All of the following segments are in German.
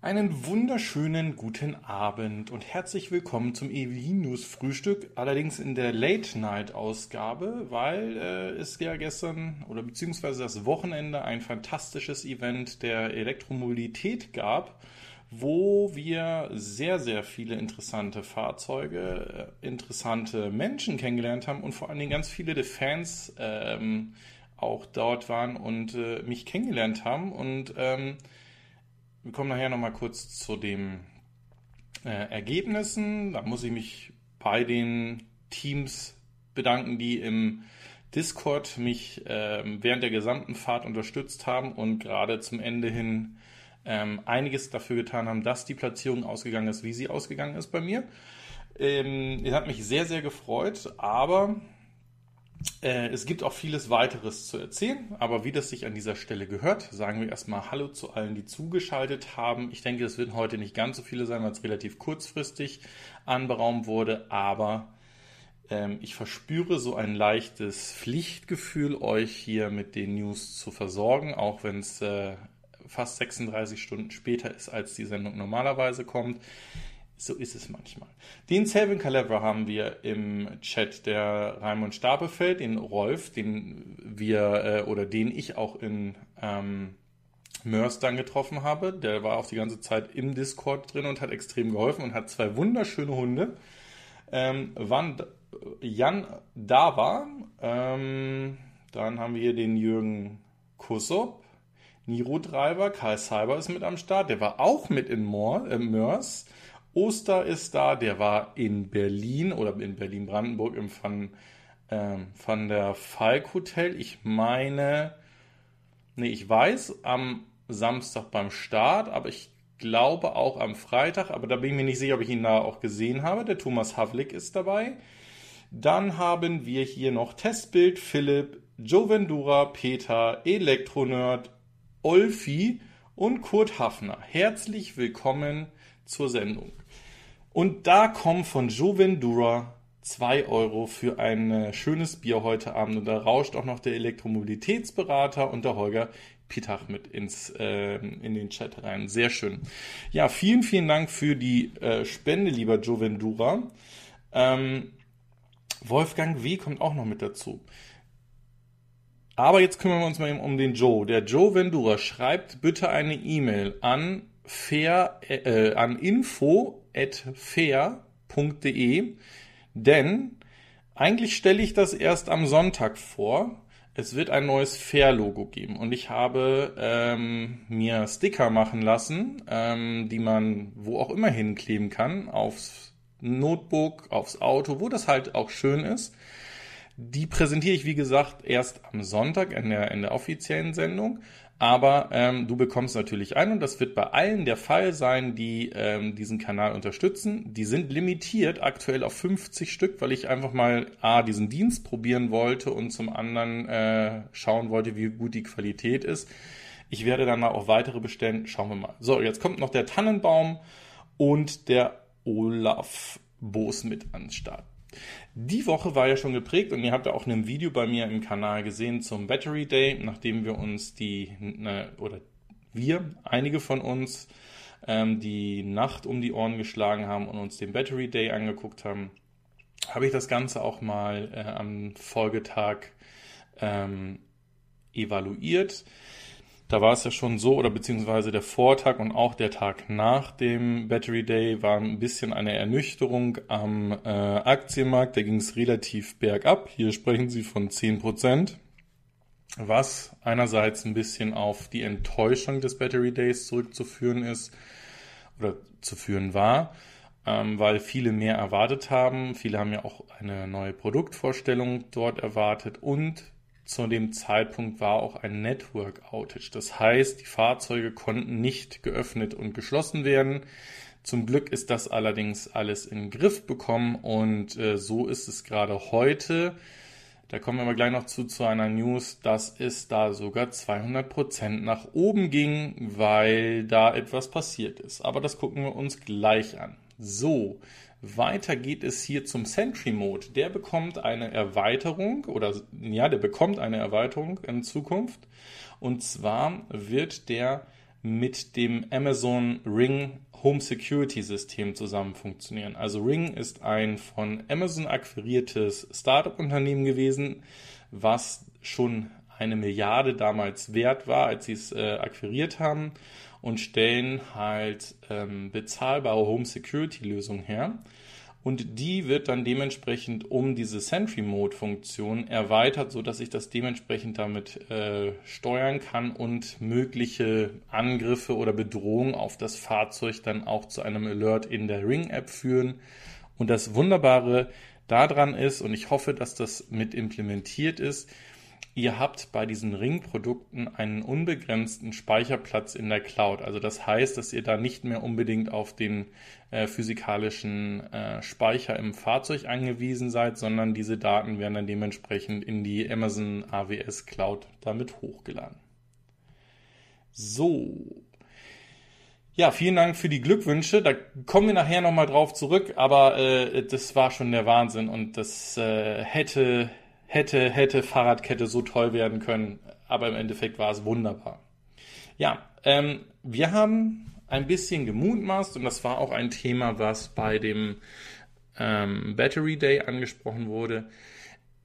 Einen wunderschönen guten Abend und herzlich willkommen zum EWI News Frühstück, allerdings in der Late Night Ausgabe, weil äh, es ja gestern oder beziehungsweise das Wochenende ein fantastisches Event der Elektromobilität gab, wo wir sehr, sehr viele interessante Fahrzeuge, äh, interessante Menschen kennengelernt haben und vor allen Dingen ganz viele der Fans ähm, auch dort waren und äh, mich kennengelernt haben und ähm, wir kommen nachher nochmal kurz zu den äh, Ergebnissen. Da muss ich mich bei den Teams bedanken, die im Discord mich äh, während der gesamten Fahrt unterstützt haben und gerade zum Ende hin ähm, einiges dafür getan haben, dass die Platzierung ausgegangen ist, wie sie ausgegangen ist bei mir. Ähm, es hat mich sehr, sehr gefreut, aber äh, es gibt auch vieles weiteres zu erzählen, aber wie das sich an dieser Stelle gehört, sagen wir erstmal Hallo zu allen, die zugeschaltet haben. Ich denke, es werden heute nicht ganz so viele sein, weil es relativ kurzfristig anberaumt wurde, aber ähm, ich verspüre so ein leichtes Pflichtgefühl, euch hier mit den News zu versorgen, auch wenn es äh, fast 36 Stunden später ist, als die Sendung normalerweise kommt. So ist es manchmal. Den Selvin Calabra haben wir im Chat der Raimund Stapelfeld, den Rolf, den wir äh, oder den ich auch in ähm, Mörs dann getroffen habe. Der war auch die ganze Zeit im Discord drin und hat extrem geholfen und hat zwei wunderschöne Hunde. Ähm, wann Jan da war, ähm, dann haben wir hier den Jürgen Kussop, Niro Treiber, Karl Cyber ist mit am Start, der war auch mit in Moor, äh, Mörs. Oster ist da, der war in Berlin oder in Berlin-Brandenburg im Van, ähm, Van der Falk Hotel. Ich meine, nee, ich weiß, am Samstag beim Start, aber ich glaube auch am Freitag, aber da bin ich mir nicht sicher, ob ich ihn da auch gesehen habe. Der Thomas Havlik ist dabei. Dann haben wir hier noch Testbild, Philipp, Joe Vendura, Peter, Elektronerd, Olfi und Kurt Hafner. Herzlich willkommen zur Sendung. Und da kommen von Jovendura 2 Euro für ein äh, schönes Bier heute Abend. Und da rauscht auch noch der Elektromobilitätsberater und der Holger Pitach mit ins, äh, in den Chat rein. Sehr schön. Ja, vielen, vielen Dank für die äh, Spende, lieber Jovendura. Ähm, Wolfgang W. kommt auch noch mit dazu. Aber jetzt kümmern wir uns mal eben um den Joe. Der Joe Vendura schreibt bitte eine E-Mail an fair, äh, an info fair.de, denn eigentlich stelle ich das erst am Sonntag vor. Es wird ein neues Fair-Logo geben und ich habe ähm, mir Sticker machen lassen, ähm, die man wo auch immer hinkleben kann, aufs Notebook, aufs Auto, wo das halt auch schön ist. Die präsentiere ich, wie gesagt, erst am Sonntag in der, in der offiziellen Sendung. Aber ähm, du bekommst natürlich ein und das wird bei allen der Fall sein, die ähm, diesen Kanal unterstützen. Die sind limitiert aktuell auf 50 Stück, weil ich einfach mal A, diesen Dienst probieren wollte und zum anderen äh, schauen wollte, wie gut die Qualität ist. Ich werde dann auch weitere bestellen. Schauen wir mal. So, jetzt kommt noch der Tannenbaum und der Olaf Boos mit an Start. Die Woche war ja schon geprägt und ihr habt ja auch ein Video bei mir im Kanal gesehen zum Battery Day, nachdem wir uns die, ne, oder wir, einige von uns, ähm, die Nacht um die Ohren geschlagen haben und uns den Battery Day angeguckt haben, habe ich das Ganze auch mal äh, am Folgetag ähm, evaluiert. Da war es ja schon so, oder beziehungsweise der Vortag und auch der Tag nach dem Battery Day war ein bisschen eine Ernüchterung am äh, Aktienmarkt. Da ging es relativ bergab. Hier sprechen Sie von 10 Prozent. Was einerseits ein bisschen auf die Enttäuschung des Battery Days zurückzuführen ist oder zu führen war, ähm, weil viele mehr erwartet haben. Viele haben ja auch eine neue Produktvorstellung dort erwartet und zu dem Zeitpunkt war auch ein Network Outage. Das heißt, die Fahrzeuge konnten nicht geöffnet und geschlossen werden. Zum Glück ist das allerdings alles in den Griff bekommen und äh, so ist es gerade heute. Da kommen wir aber gleich noch zu, zu einer News, dass es da sogar 200 Prozent nach oben ging, weil da etwas passiert ist. Aber das gucken wir uns gleich an. So, weiter geht es hier zum Sentry Mode. Der bekommt eine Erweiterung oder ja, der bekommt eine Erweiterung in Zukunft. Und zwar wird der mit dem Amazon Ring Home Security System zusammen funktionieren. Also Ring ist ein von Amazon akquiriertes Startup-Unternehmen gewesen, was schon eine Milliarde damals wert war, als sie es äh, akquiriert haben und stellen halt ähm, bezahlbare Home Security Lösungen her. Und die wird dann dementsprechend um diese Sentry Mode Funktion erweitert, so dass ich das dementsprechend damit äh, steuern kann und mögliche Angriffe oder Bedrohungen auf das Fahrzeug dann auch zu einem Alert in der Ring App führen. Und das Wunderbare daran ist, und ich hoffe, dass das mit implementiert ist, Ihr habt bei diesen Ring-Produkten einen unbegrenzten Speicherplatz in der Cloud. Also das heißt, dass ihr da nicht mehr unbedingt auf den äh, physikalischen äh, Speicher im Fahrzeug angewiesen seid, sondern diese Daten werden dann dementsprechend in die Amazon AWS Cloud damit hochgeladen. So. Ja, vielen Dank für die Glückwünsche. Da kommen wir nachher nochmal drauf zurück, aber äh, das war schon der Wahnsinn und das äh, hätte hätte, hätte Fahrradkette so toll werden können, aber im Endeffekt war es wunderbar. Ja, ähm, wir haben ein bisschen gemutmaßt und das war auch ein Thema, was bei dem ähm, Battery Day angesprochen wurde.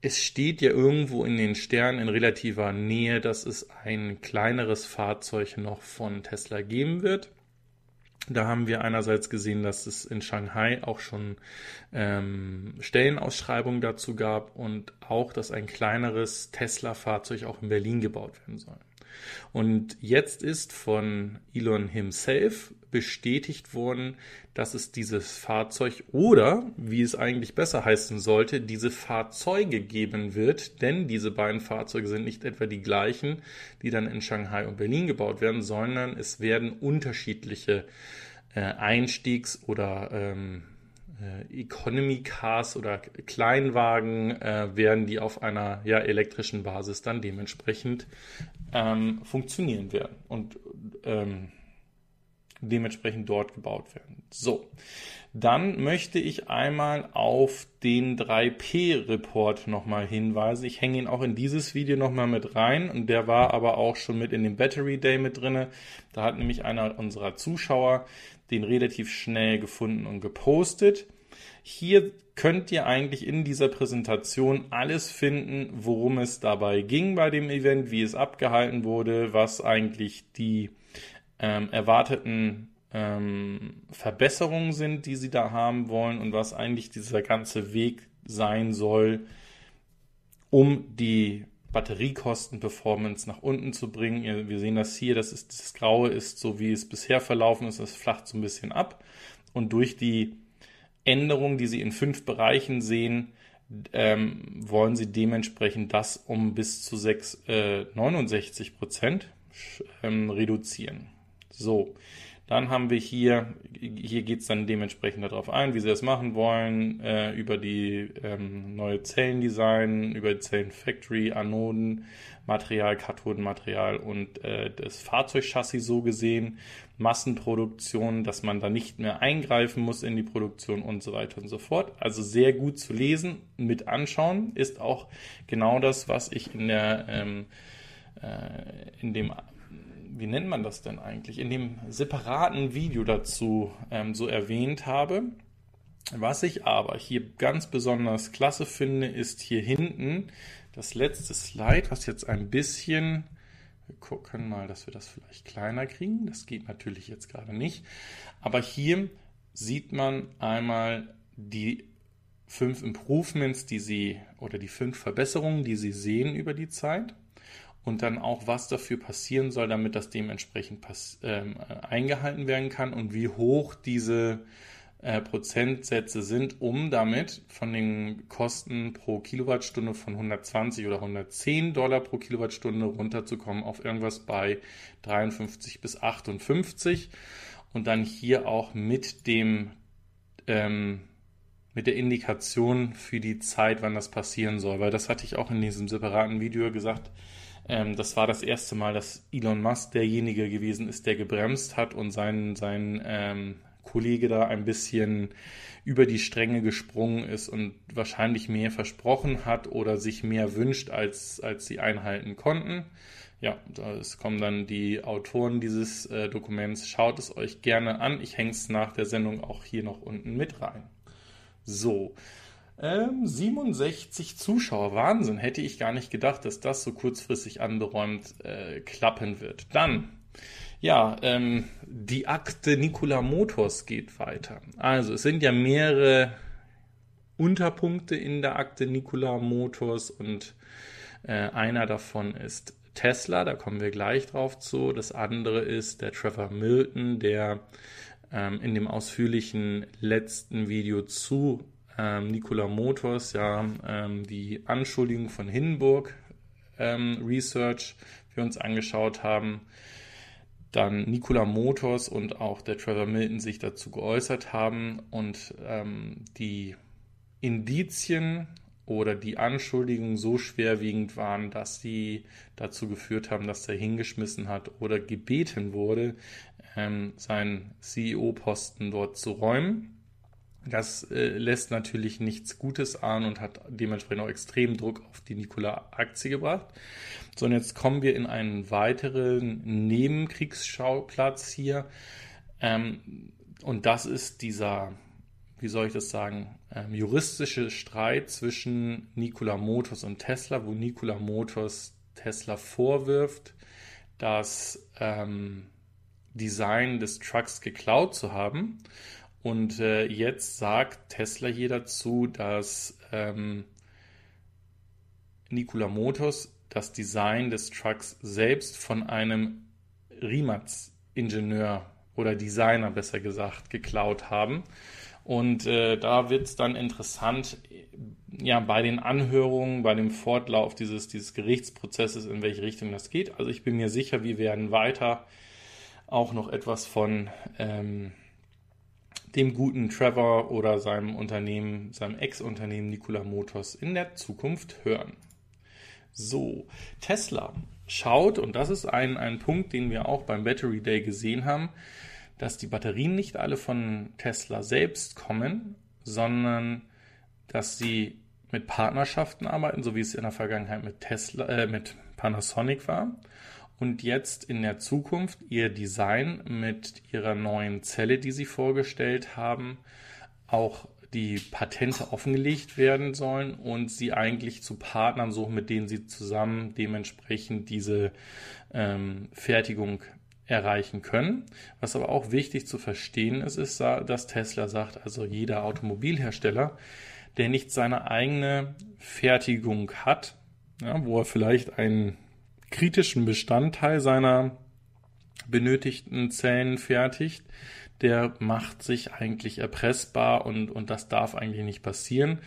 Es steht ja irgendwo in den Sternen in relativer Nähe, dass es ein kleineres Fahrzeug noch von Tesla geben wird. Da haben wir einerseits gesehen, dass es in Shanghai auch schon ähm, Stellenausschreibungen dazu gab und auch, dass ein kleineres Tesla-Fahrzeug auch in Berlin gebaut werden soll. Und jetzt ist von Elon himself bestätigt worden, dass es dieses Fahrzeug oder, wie es eigentlich besser heißen sollte, diese Fahrzeuge geben wird, denn diese beiden Fahrzeuge sind nicht etwa die gleichen, die dann in Shanghai und Berlin gebaut werden, sondern es werden unterschiedliche äh, Einstiegs- oder ähm, äh, Economy Cars oder Kleinwagen äh, werden die auf einer ja, elektrischen Basis dann dementsprechend ähm, funktionieren werden. Und ähm, dementsprechend dort gebaut werden. So, dann möchte ich einmal auf den 3P-Report nochmal hinweisen. Ich hänge ihn auch in dieses Video nochmal mit rein und der war aber auch schon mit in dem Battery Day mit drinne. Da hat nämlich einer unserer Zuschauer den relativ schnell gefunden und gepostet. Hier könnt ihr eigentlich in dieser Präsentation alles finden, worum es dabei ging bei dem Event, wie es abgehalten wurde, was eigentlich die ähm, erwarteten ähm, Verbesserungen sind, die sie da haben wollen und was eigentlich dieser ganze Weg sein soll, um die Batteriekosten-Performance nach unten zu bringen. Wir sehen das hier, das, ist, das Graue ist so, wie es bisher verlaufen ist, es flacht so ein bisschen ab. Und durch die Änderungen, die Sie in fünf Bereichen sehen, ähm, wollen Sie dementsprechend das um bis zu 6, äh, 69 Prozent ähm, reduzieren. So, dann haben wir hier, hier geht es dann dementsprechend darauf ein, wie Sie das machen wollen, äh, über die ähm, neue Zellendesign, über die Zellenfactory, Anoden, Material, Kathodenmaterial und äh, das Fahrzeugchassis so gesehen, Massenproduktion, dass man da nicht mehr eingreifen muss in die Produktion und so weiter und so fort. Also sehr gut zu lesen, mit anschauen, ist auch genau das, was ich in der ähm, äh, in dem wie nennt man das denn eigentlich, in dem separaten Video dazu ähm, so erwähnt habe. Was ich aber hier ganz besonders klasse finde, ist hier hinten das letzte Slide, was jetzt ein bisschen, wir gucken mal, dass wir das vielleicht kleiner kriegen. Das geht natürlich jetzt gerade nicht. Aber hier sieht man einmal die fünf Improvements, die Sie oder die fünf Verbesserungen, die Sie sehen über die Zeit und dann auch, was dafür passieren soll, damit das dementsprechend ähm, eingehalten werden kann und wie hoch diese äh, Prozentsätze sind, um damit von den Kosten pro Kilowattstunde von 120 oder 110 Dollar pro Kilowattstunde runterzukommen auf irgendwas bei 53 bis 58 und dann hier auch mit dem ähm, mit der Indikation für die Zeit, wann das passieren soll, weil das hatte ich auch in diesem separaten Video gesagt, ähm, das war das erste Mal, dass Elon Musk derjenige gewesen ist, der gebremst hat und sein, sein ähm, Kollege da ein bisschen über die Stränge gesprungen ist und wahrscheinlich mehr versprochen hat oder sich mehr wünscht, als, als sie einhalten konnten. ja, da kommen dann die Autoren dieses äh, Dokuments. Schaut es euch gerne an. Ich hänge es nach der Sendung auch hier noch unten mit rein. So, ähm, 67 Zuschauer, Wahnsinn, hätte ich gar nicht gedacht, dass das so kurzfristig anberäumt äh, klappen wird. Dann, ja, ähm, die Akte Nikola Motors geht weiter. Also es sind ja mehrere Unterpunkte in der Akte Nikola Motors und äh, einer davon ist Tesla, da kommen wir gleich drauf zu. Das andere ist der Trevor Milton, der ähm, in dem ausführlichen letzten Video zu ähm, Nikola Motors ja ähm, die Anschuldigung von Hindenburg ähm, Research wir uns angeschaut haben. Dann Nikola Motors und auch der Trevor Milton sich dazu geäußert haben und ähm, die Indizien oder die Anschuldigungen so schwerwiegend waren, dass sie dazu geführt haben, dass er hingeschmissen hat oder gebeten wurde, ähm, seinen CEO-Posten dort zu räumen. Das äh, lässt natürlich nichts Gutes an und hat dementsprechend auch extrem Druck auf die Nikola-Aktie gebracht. So, und jetzt kommen wir in einen weiteren Nebenkriegsschauplatz hier. Ähm, und das ist dieser, wie soll ich das sagen, ähm, juristische Streit zwischen Nikola Motors und Tesla, wo Nikola Motors Tesla vorwirft, das ähm, Design des Trucks geklaut zu haben und äh, jetzt sagt Tesla hier dazu, dass ähm, Nikola Motors das Design des Trucks selbst von einem Rimac-Ingenieur oder Designer besser gesagt geklaut haben. Und äh, da wird es dann interessant, ja, bei den Anhörungen, bei dem Fortlauf dieses, dieses Gerichtsprozesses, in welche Richtung das geht. Also ich bin mir sicher, wir werden weiter auch noch etwas von ähm, dem guten Trevor oder seinem Unternehmen, seinem Ex-Unternehmen Nikola Motors in der Zukunft hören. So, Tesla schaut, und das ist ein, ein Punkt, den wir auch beim Battery Day gesehen haben, dass die Batterien nicht alle von Tesla selbst kommen, sondern dass sie mit Partnerschaften arbeiten, so wie es in der Vergangenheit mit Tesla, äh, mit Panasonic war und jetzt in der Zukunft ihr Design mit ihrer neuen Zelle, die sie vorgestellt haben, auch die Patente offengelegt werden sollen und sie eigentlich zu Partnern suchen, mit denen sie zusammen dementsprechend diese ähm, Fertigung erreichen können. Was aber auch wichtig zu verstehen ist, ist, dass Tesla sagt, also jeder Automobilhersteller, der nicht seine eigene Fertigung hat, ja, wo er vielleicht einen kritischen Bestandteil seiner benötigten Zellen fertigt, der macht sich eigentlich erpressbar und, und das darf eigentlich nicht passieren.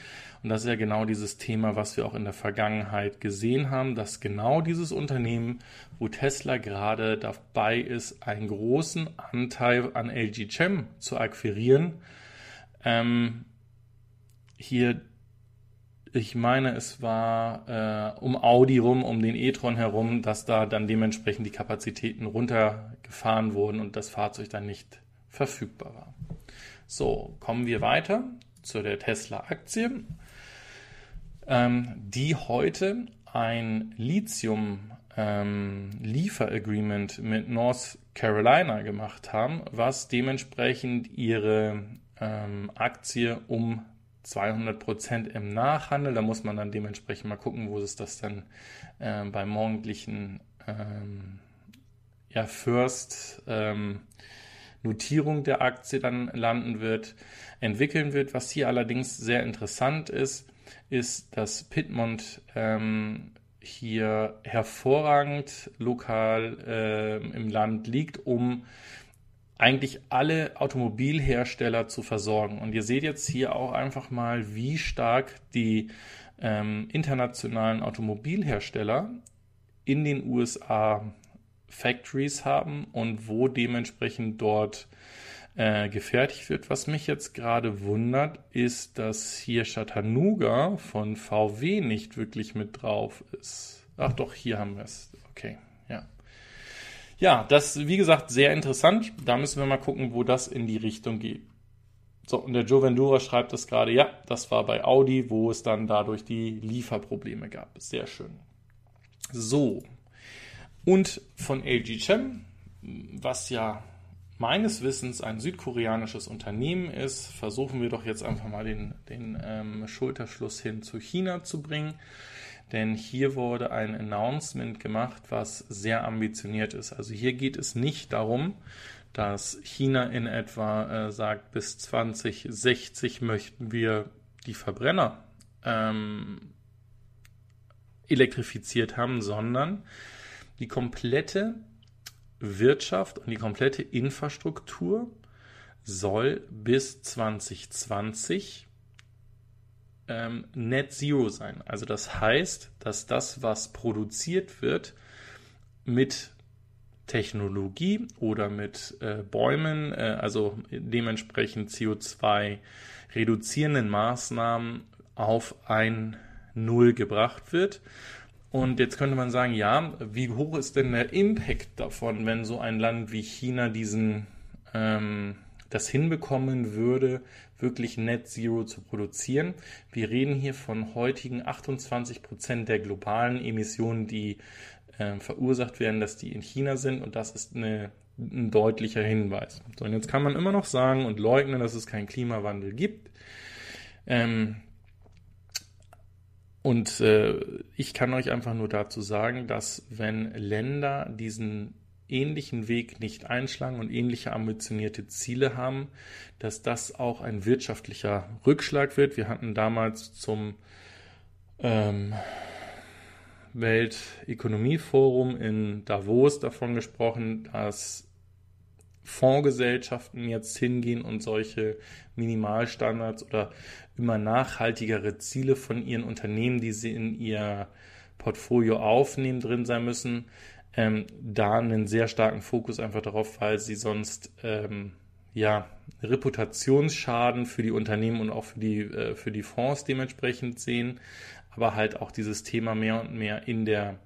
Und das ist ja genau dieses Thema, was wir auch in der Vergangenheit gesehen haben, dass genau dieses Unternehmen, wo Tesla gerade dabei ist, einen großen Anteil an LG Chem zu akquirieren, ähm, hier ich meine, es war äh, um Audi rum, um den e-tron herum, dass da dann dementsprechend die Kapazitäten runtergefahren wurden und das Fahrzeug dann nicht verfügbar war. So, kommen wir weiter zu der Tesla-Aktie, ähm, die heute ein Lithium-Lieferagreement ähm, mit North Carolina gemacht haben, was dementsprechend ihre ähm, Aktie um 200 Prozent im Nachhandel. Da muss man dann dementsprechend mal gucken, wo es das dann äh, beim morgendlichen ähm, ja, First ähm, Notierung der Aktie dann landen wird, entwickeln wird. Was hier allerdings sehr interessant ist, ist, dass Pittmont ähm, hier hervorragend lokal äh, im Land liegt, um eigentlich alle Automobilhersteller zu versorgen. Und ihr seht jetzt hier auch einfach mal, wie stark die ähm, internationalen Automobilhersteller in den USA Factories haben und wo dementsprechend dort äh, gefertigt wird. Was mich jetzt gerade wundert, ist, dass hier Chattanooga von VW nicht wirklich mit drauf ist. Ach doch, hier haben wir es. Okay. Ja, das, wie gesagt, sehr interessant. Da müssen wir mal gucken, wo das in die Richtung geht. So, und der Joe Vendura schreibt das gerade, ja, das war bei Audi, wo es dann dadurch die Lieferprobleme gab. Sehr schön. So, und von LG Chem, was ja meines Wissens ein südkoreanisches Unternehmen ist, versuchen wir doch jetzt einfach mal den, den ähm, Schulterschluss hin zu China zu bringen. Denn hier wurde ein Announcement gemacht, was sehr ambitioniert ist. Also hier geht es nicht darum, dass China in etwa äh, sagt, bis 2060 möchten wir die Verbrenner ähm, elektrifiziert haben, sondern die komplette Wirtschaft und die komplette Infrastruktur soll bis 2020 ähm, Net Zero sein. Also das heißt, dass das, was produziert wird, mit Technologie oder mit äh, Bäumen, äh, also dementsprechend CO2 reduzierenden Maßnahmen auf ein Null gebracht wird. Und jetzt könnte man sagen, ja, wie hoch ist denn der Impact davon, wenn so ein Land wie China diesen ähm, das hinbekommen würde, wirklich Net Zero zu produzieren. Wir reden hier von heutigen 28 Prozent der globalen Emissionen, die äh, verursacht werden, dass die in China sind. Und das ist eine, ein deutlicher Hinweis. So, und jetzt kann man immer noch sagen und leugnen, dass es keinen Klimawandel gibt. Ähm, und äh, ich kann euch einfach nur dazu sagen, dass wenn Länder diesen ähnlichen Weg nicht einschlagen und ähnliche ambitionierte Ziele haben, dass das auch ein wirtschaftlicher Rückschlag wird. Wir hatten damals zum ähm, Weltökonomieforum in Davos davon gesprochen, dass Fondsgesellschaften jetzt hingehen und solche Minimalstandards oder immer nachhaltigere Ziele von ihren Unternehmen, die sie in ihr Portfolio aufnehmen, drin sein müssen. Ähm, da einen sehr starken Fokus einfach darauf, weil sie sonst ähm, ja Reputationsschaden für die Unternehmen und auch für die, äh, für die Fonds dementsprechend sehen, aber halt auch dieses Thema mehr und mehr in der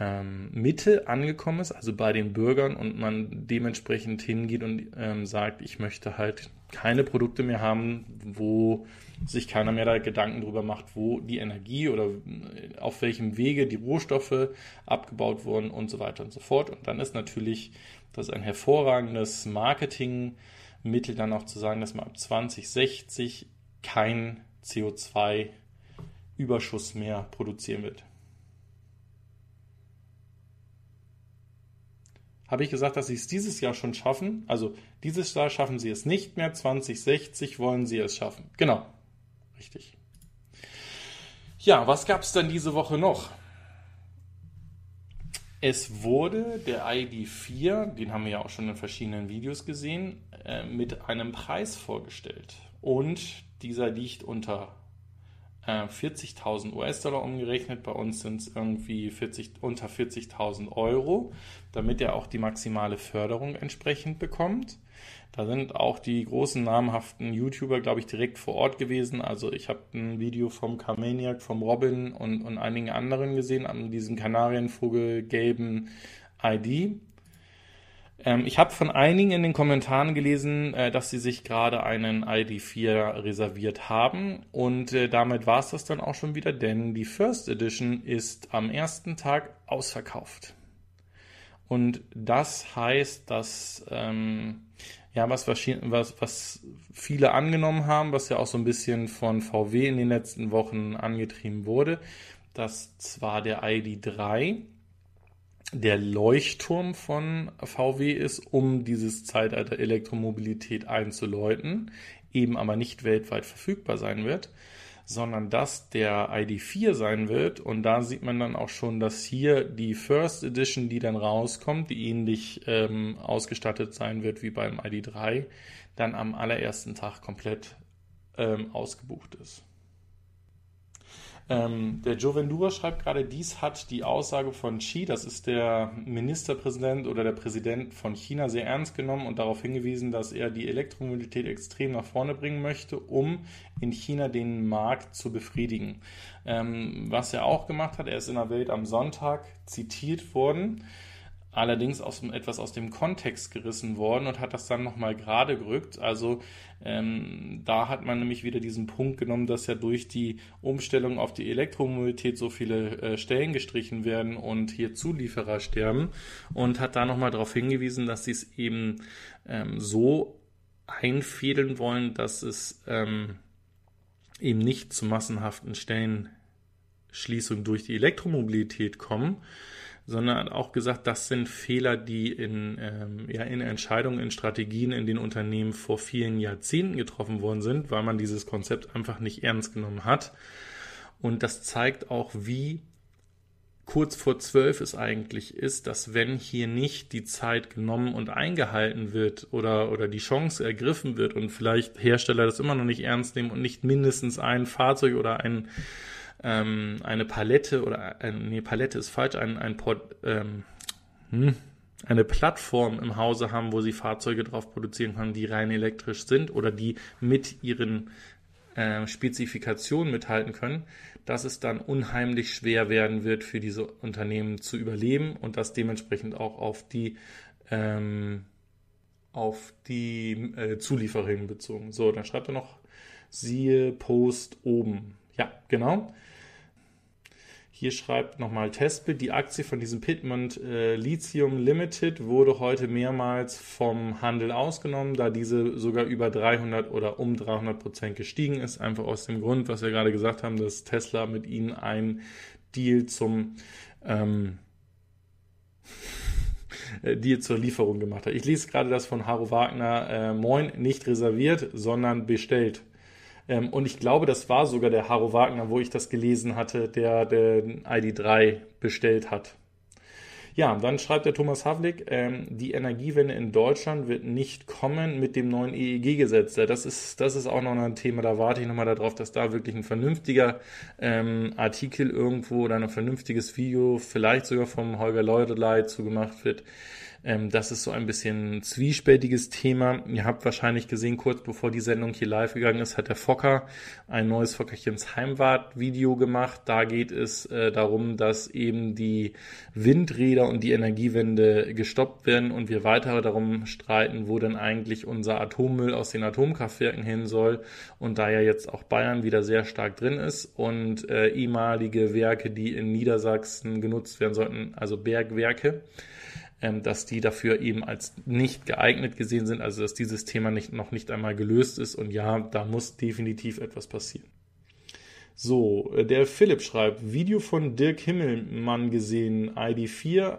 ähm, Mitte angekommen ist, also bei den Bürgern und man dementsprechend hingeht und ähm, sagt, ich möchte halt keine Produkte mehr haben, wo sich keiner mehr da Gedanken darüber macht, wo die Energie oder äh, auf welchem Wege die Rohstoffe abgebaut wurden und so weiter und so fort. Und dann ist natürlich das ein hervorragendes Marketingmittel, dann auch zu sagen, dass man ab 2060 kein CO2-Überschuss mehr produzieren wird. Habe ich gesagt, dass sie es dieses Jahr schon schaffen. Also dieses Jahr schaffen sie es nicht mehr, 2060 wollen sie es schaffen. Genau, richtig. Ja, was gab es dann diese Woche noch? Es wurde der ID4, den haben wir ja auch schon in verschiedenen Videos gesehen, äh, mit einem Preis vorgestellt. Und dieser liegt unter 40.000 äh, US-Dollar umgerechnet. Bei uns sind es irgendwie 40, unter 40.000 Euro, damit er auch die maximale Förderung entsprechend bekommt. Da sind auch die großen namhaften YouTuber, glaube ich, direkt vor Ort gewesen. Also ich habe ein Video vom Carmaniac, vom Robin und, und einigen anderen gesehen an diesem Kanarienvogel gelben ID. Ähm, ich habe von einigen in den Kommentaren gelesen, äh, dass sie sich gerade einen ID4 reserviert haben. Und äh, damit war es das dann auch schon wieder, denn die First Edition ist am ersten Tag ausverkauft. Und das heißt, dass ähm, ja, was, was, was viele angenommen haben, was ja auch so ein bisschen von VW in den letzten Wochen angetrieben wurde, dass zwar der ID3 der Leuchtturm von VW ist, um dieses Zeitalter Elektromobilität einzuläuten, eben aber nicht weltweit verfügbar sein wird, sondern dass der ID4 sein wird. Und da sieht man dann auch schon, dass hier die First Edition, die dann rauskommt, die ähnlich ähm, ausgestattet sein wird wie beim ID3, dann am allerersten Tag komplett ähm, ausgebucht ist. Ähm, der Joe Vendura schreibt gerade, dies hat die Aussage von Xi, das ist der Ministerpräsident oder der Präsident von China, sehr ernst genommen und darauf hingewiesen, dass er die Elektromobilität extrem nach vorne bringen möchte, um in China den Markt zu befriedigen. Ähm, was er auch gemacht hat, er ist in der Welt am Sonntag zitiert worden allerdings aus, etwas aus dem Kontext gerissen worden und hat das dann nochmal gerade gerückt. Also ähm, da hat man nämlich wieder diesen Punkt genommen, dass ja durch die Umstellung auf die Elektromobilität so viele äh, Stellen gestrichen werden und hier Zulieferer sterben und hat da nochmal darauf hingewiesen, dass sie es eben ähm, so einfädeln wollen, dass es ähm, eben nicht zu massenhaften Stellenschließungen durch die Elektromobilität kommen, sondern auch gesagt, das sind Fehler, die in, ähm, ja, in Entscheidungen, in Strategien in den Unternehmen vor vielen Jahrzehnten getroffen worden sind, weil man dieses Konzept einfach nicht ernst genommen hat. Und das zeigt auch, wie kurz vor zwölf es eigentlich ist, dass wenn hier nicht die Zeit genommen und eingehalten wird oder, oder die Chance ergriffen wird und vielleicht Hersteller das immer noch nicht ernst nehmen und nicht mindestens ein Fahrzeug oder ein, ähm, eine Palette oder ein, nee, Palette ist falsch, ein, ein Port, ähm, hm, eine Plattform im Hause haben, wo sie Fahrzeuge drauf produzieren können, die rein elektrisch sind oder die mit ihren äh, Spezifikationen mithalten können, dass es dann unheimlich schwer werden wird für diese Unternehmen zu überleben und das dementsprechend auch auf die ähm, auf die äh, Zuliefererinnen bezogen. So, dann schreibt er noch, siehe Post oben. Ja, genau. Hier schreibt nochmal Testbild, die Aktie von diesem Pittman äh, Lithium Limited wurde heute mehrmals vom Handel ausgenommen, da diese sogar über 300 oder um 300 Prozent gestiegen ist. Einfach aus dem Grund, was wir gerade gesagt haben, dass Tesla mit ihnen ein Deal zum ähm, Deal zur Lieferung gemacht hat. Ich lese gerade das von Haro Wagner, äh, moin, nicht reserviert, sondern bestellt. Ähm, und ich glaube, das war sogar der Haro Wagner, wo ich das gelesen hatte, der den ID3 bestellt hat. Ja, dann schreibt der Thomas Havlik, ähm, die Energiewende in Deutschland wird nicht kommen mit dem neuen EEG-Gesetz. Das ist, das ist auch noch ein Thema, da warte ich nochmal darauf, dass da wirklich ein vernünftiger ähm, Artikel irgendwo oder ein vernünftiges Video, vielleicht sogar vom Holger Leudelei zugemacht wird, ähm, das ist so ein bisschen zwiespältiges Thema. Ihr habt wahrscheinlich gesehen, kurz bevor die Sendung hier live gegangen ist, hat der Fokker ein neues Fockerchens Heimwart-Video gemacht. Da geht es äh, darum, dass eben die Windräder und die Energiewende gestoppt werden und wir weiter darum streiten, wo denn eigentlich unser Atommüll aus den Atomkraftwerken hin soll. Und da ja jetzt auch Bayern wieder sehr stark drin ist und äh, ehemalige Werke, die in Niedersachsen genutzt werden sollten, also Bergwerke, dass die dafür eben als nicht geeignet gesehen sind, also dass dieses Thema nicht, noch nicht einmal gelöst ist. Und ja, da muss definitiv etwas passieren. So, äh, der Philipp schreibt, Video von Dirk Himmelmann gesehen, ID4,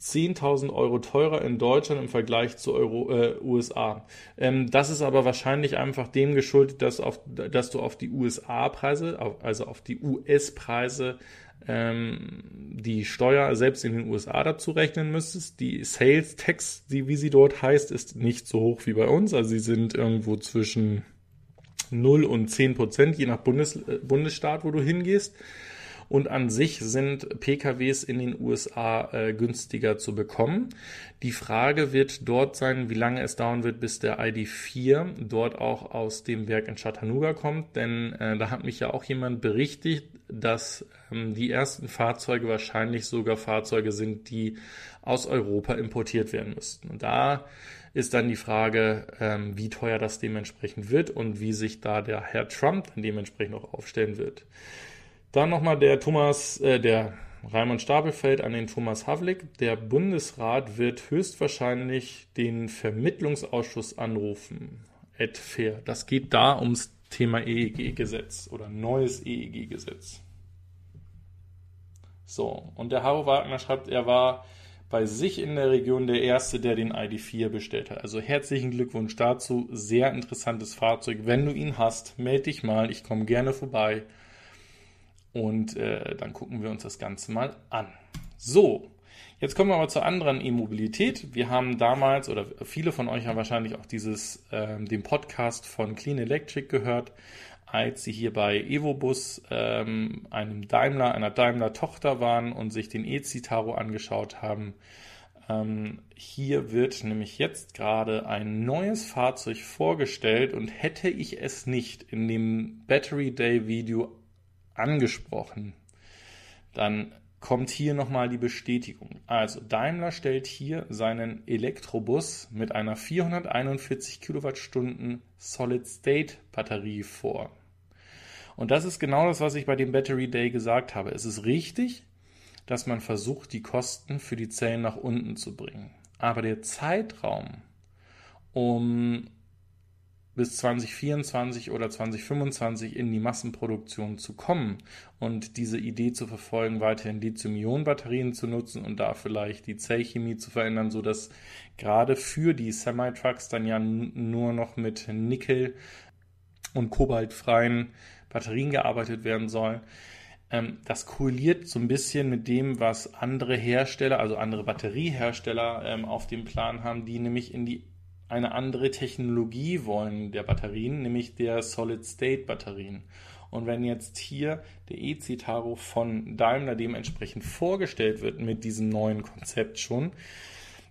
10.000 Euro teurer in Deutschland im Vergleich zu Euro, äh, USA. Ähm, das ist aber wahrscheinlich einfach dem geschuldet, dass, auf, dass du auf die USA-Preise, also auf die US-Preise ähm, die Steuer selbst in den USA dazu rechnen müsstest. Die Sales Tax, die, wie sie dort heißt, ist nicht so hoch wie bei uns. Also sie sind irgendwo zwischen 0 und 10 Prozent, je nach Bundes, äh, Bundesstaat, wo du hingehst. Und an sich sind PKWs in den USA äh, günstiger zu bekommen. Die Frage wird dort sein, wie lange es dauern wird, bis der ID4 dort auch aus dem Werk in Chattanooga kommt. Denn äh, da hat mich ja auch jemand berichtigt, dass ähm, die ersten Fahrzeuge wahrscheinlich sogar Fahrzeuge sind, die aus Europa importiert werden müssten. Und da ist dann die Frage, ähm, wie teuer das dementsprechend wird und wie sich da der Herr Trump dementsprechend auch aufstellen wird. Dann nochmal der Thomas, äh, der Raimund Stapelfeld an den Thomas Havlik. Der Bundesrat wird höchstwahrscheinlich den Vermittlungsausschuss anrufen. Et fair. Das geht da ums Thema EEG-Gesetz oder neues EEG-Gesetz. So, und der Haro Wagner schreibt, er war bei sich in der Region der Erste, der den ID4 bestellt hat. Also herzlichen Glückwunsch dazu. Sehr interessantes Fahrzeug. Wenn du ihn hast, melde dich mal. Ich komme gerne vorbei. Und äh, dann gucken wir uns das Ganze mal an. So, jetzt kommen wir aber zur anderen E-Mobilität. Wir haben damals, oder viele von euch haben wahrscheinlich auch dieses, äh, den Podcast von Clean Electric gehört, als sie hier bei Evobus, ähm, einem Daimler, einer Daimler-Tochter waren und sich den E-Citaro angeschaut haben. Ähm, hier wird nämlich jetzt gerade ein neues Fahrzeug vorgestellt und hätte ich es nicht in dem Battery Day Video angesprochen, dann kommt hier nochmal die Bestätigung. Also Daimler stellt hier seinen Elektrobus mit einer 441 Kilowattstunden Solid-State-Batterie vor. Und das ist genau das, was ich bei dem Battery Day gesagt habe. Es ist richtig, dass man versucht, die Kosten für die Zellen nach unten zu bringen. Aber der Zeitraum, um bis 2024 oder 2025 in die Massenproduktion zu kommen und diese Idee zu verfolgen, weiterhin Lithium-Ionen-Batterien zu nutzen und da vielleicht die Zellchemie zu verändern, sodass gerade für die Semi-Trucks dann ja nur noch mit Nickel und kobaltfreien Batterien gearbeitet werden soll. Ähm, das korreliert so ein bisschen mit dem, was andere Hersteller, also andere Batteriehersteller ähm, auf dem Plan haben, die nämlich in die eine andere Technologie wollen der Batterien, nämlich der Solid-State-Batterien. Und wenn jetzt hier der E-Citaro von Daimler dementsprechend vorgestellt wird mit diesem neuen Konzept schon,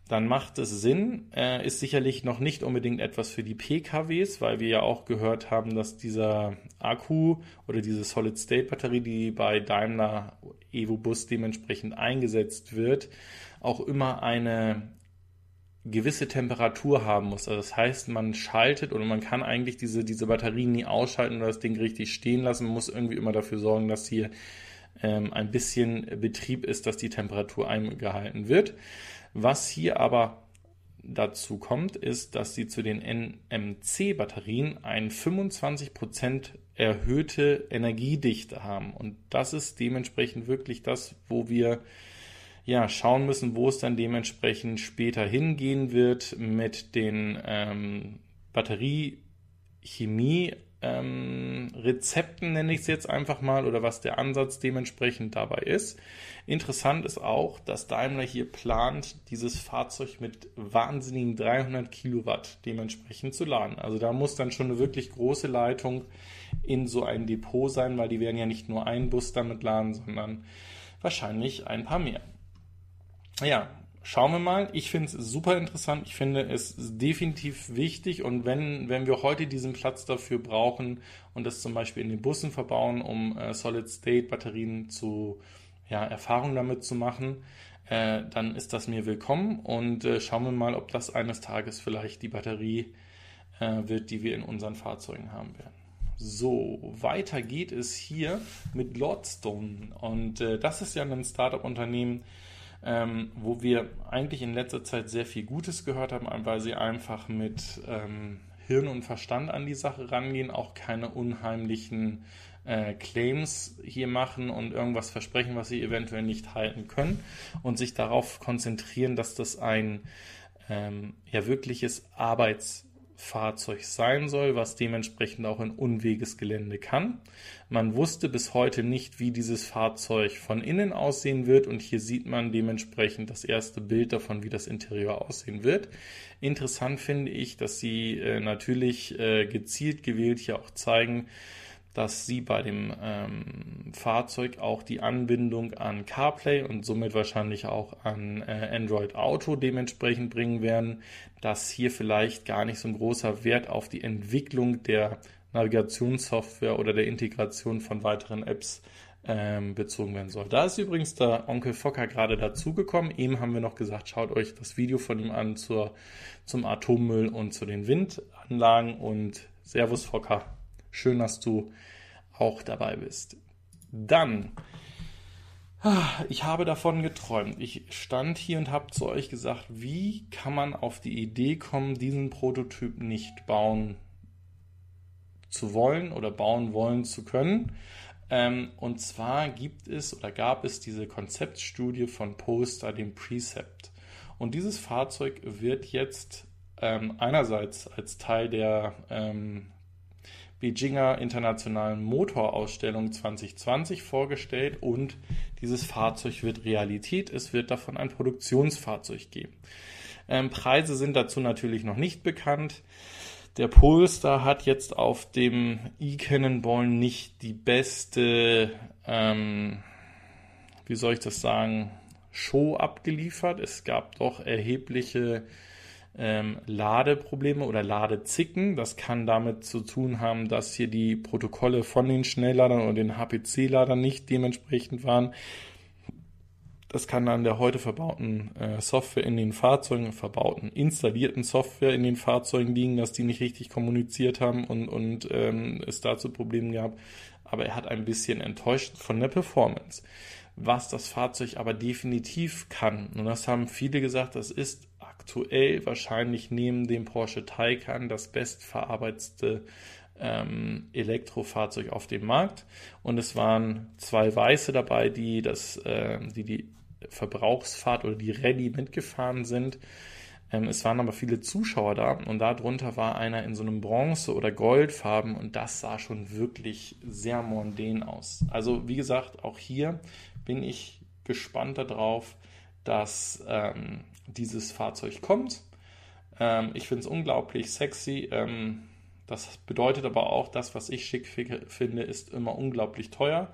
dann macht es Sinn, äh, ist sicherlich noch nicht unbedingt etwas für die PKWs, weil wir ja auch gehört haben, dass dieser Akku oder diese Solid-State-Batterie, die bei Daimler Evo Bus dementsprechend eingesetzt wird, auch immer eine gewisse Temperatur haben muss. Also das heißt, man schaltet oder man kann eigentlich diese, diese Batterien nie ausschalten oder das Ding richtig stehen lassen. Man muss irgendwie immer dafür sorgen, dass hier ähm, ein bisschen Betrieb ist, dass die Temperatur eingehalten wird. Was hier aber dazu kommt, ist, dass sie zu den NMC-Batterien eine 25% erhöhte Energiedichte haben. Und das ist dementsprechend wirklich das, wo wir ja, schauen müssen, wo es dann dementsprechend später hingehen wird mit den ähm, Batteriechemie. Ähm, Rezepten nenne ich es jetzt einfach mal oder was der Ansatz dementsprechend dabei ist. Interessant ist auch, dass Daimler hier plant, dieses Fahrzeug mit wahnsinnigen 300 Kilowatt dementsprechend zu laden. Also da muss dann schon eine wirklich große Leitung in so ein Depot sein, weil die werden ja nicht nur einen Bus damit laden, sondern wahrscheinlich ein paar mehr ja, schauen wir mal. Ich finde es super interessant. Ich finde es definitiv wichtig. Und wenn, wenn wir heute diesen Platz dafür brauchen und das zum Beispiel in den Bussen verbauen, um äh, Solid-State-Batterien zu ja, Erfahrung damit zu machen, äh, dann ist das mir willkommen. Und äh, schauen wir mal, ob das eines Tages vielleicht die Batterie äh, wird, die wir in unseren Fahrzeugen haben werden. So, weiter geht es hier mit Lordstone. Und äh, das ist ja ein Startup-Unternehmen, ähm, wo wir eigentlich in letzter Zeit sehr viel Gutes gehört haben, weil sie einfach mit ähm, Hirn und Verstand an die Sache rangehen, auch keine unheimlichen äh, Claims hier machen und irgendwas versprechen, was sie eventuell nicht halten können und sich darauf konzentrieren, dass das ein ähm, ja wirkliches Arbeits Fahrzeug sein soll, was dementsprechend auch in Unwegesgelände kann. Man wusste bis heute nicht, wie dieses Fahrzeug von innen aussehen wird und hier sieht man dementsprechend das erste Bild davon, wie das Interieur aussehen wird. Interessant finde ich, dass sie äh, natürlich äh, gezielt gewählt hier auch zeigen, dass sie bei dem ähm, Fahrzeug auch die Anbindung an CarPlay und somit wahrscheinlich auch an äh, Android Auto dementsprechend bringen werden, dass hier vielleicht gar nicht so ein großer Wert auf die Entwicklung der Navigationssoftware oder der Integration von weiteren Apps ähm, bezogen werden soll. Da ist übrigens der Onkel Fokker gerade dazugekommen. Eben haben wir noch gesagt, schaut euch das Video von ihm an zur, zum Atommüll und zu den Windanlagen und Servus Fokker. Schön, dass du auch dabei bist. Dann, ich habe davon geträumt. Ich stand hier und habe zu euch gesagt, wie kann man auf die Idee kommen, diesen Prototyp nicht bauen zu wollen oder bauen wollen zu können. Ähm, und zwar gibt es oder gab es diese Konzeptstudie von Polestar, dem Precept. Und dieses Fahrzeug wird jetzt ähm, einerseits als Teil der ähm, Beijinger Internationalen Motorausstellung 2020 vorgestellt und dieses Fahrzeug wird Realität. Es wird davon ein Produktionsfahrzeug geben. Ähm, Preise sind dazu natürlich noch nicht bekannt. Der Polestar hat jetzt auf dem e-Cannonball nicht die beste, ähm, wie soll ich das sagen, Show abgeliefert. Es gab doch erhebliche ähm, Ladeprobleme oder Ladezicken. Das kann damit zu tun haben, dass hier die Protokolle von den Schnellladern oder den HPC-Ladern nicht dementsprechend waren. Das kann an der heute verbauten äh, Software in den Fahrzeugen, verbauten, installierten Software in den Fahrzeugen liegen, dass die nicht richtig kommuniziert haben und, und ähm, es dazu Probleme gab. Aber er hat ein bisschen enttäuscht von der Performance. Was das Fahrzeug aber definitiv kann, und das haben viele gesagt, das ist aktuell wahrscheinlich neben dem Porsche Taycan das bestverarbeitete ähm, Elektrofahrzeug auf dem Markt. Und es waren zwei Weiße dabei, die das, äh, die die Verbrauchsfahrt oder die Rallye mitgefahren sind. Ähm, es waren aber viele Zuschauer da und darunter war einer in so einem Bronze- oder Goldfarben und das sah schon wirklich sehr mondän aus. Also wie gesagt, auch hier bin ich gespannt darauf, dass ähm, dieses Fahrzeug kommt. Ähm, ich finde es unglaublich sexy. Ähm, das bedeutet aber auch, das, was ich schick finde, ist immer unglaublich teuer.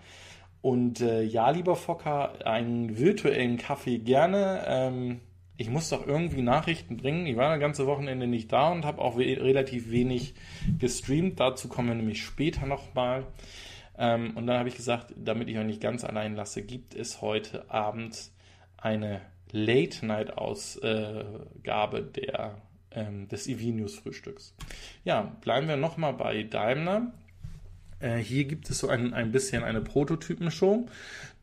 Und äh, ja, lieber Fokker, einen virtuellen Kaffee gerne. Ähm, ich muss doch irgendwie Nachrichten bringen. Ich war das ganze Wochenende nicht da und habe auch we relativ wenig gestreamt. Dazu kommen wir nämlich später nochmal. Ähm, und dann habe ich gesagt, damit ich euch nicht ganz allein lasse, gibt es heute Abend eine Late-Night-Ausgabe der ähm, des EV-News-Frühstücks. Ja, bleiben wir nochmal bei Daimler. Äh, hier gibt es so ein, ein bisschen eine Prototypenshow,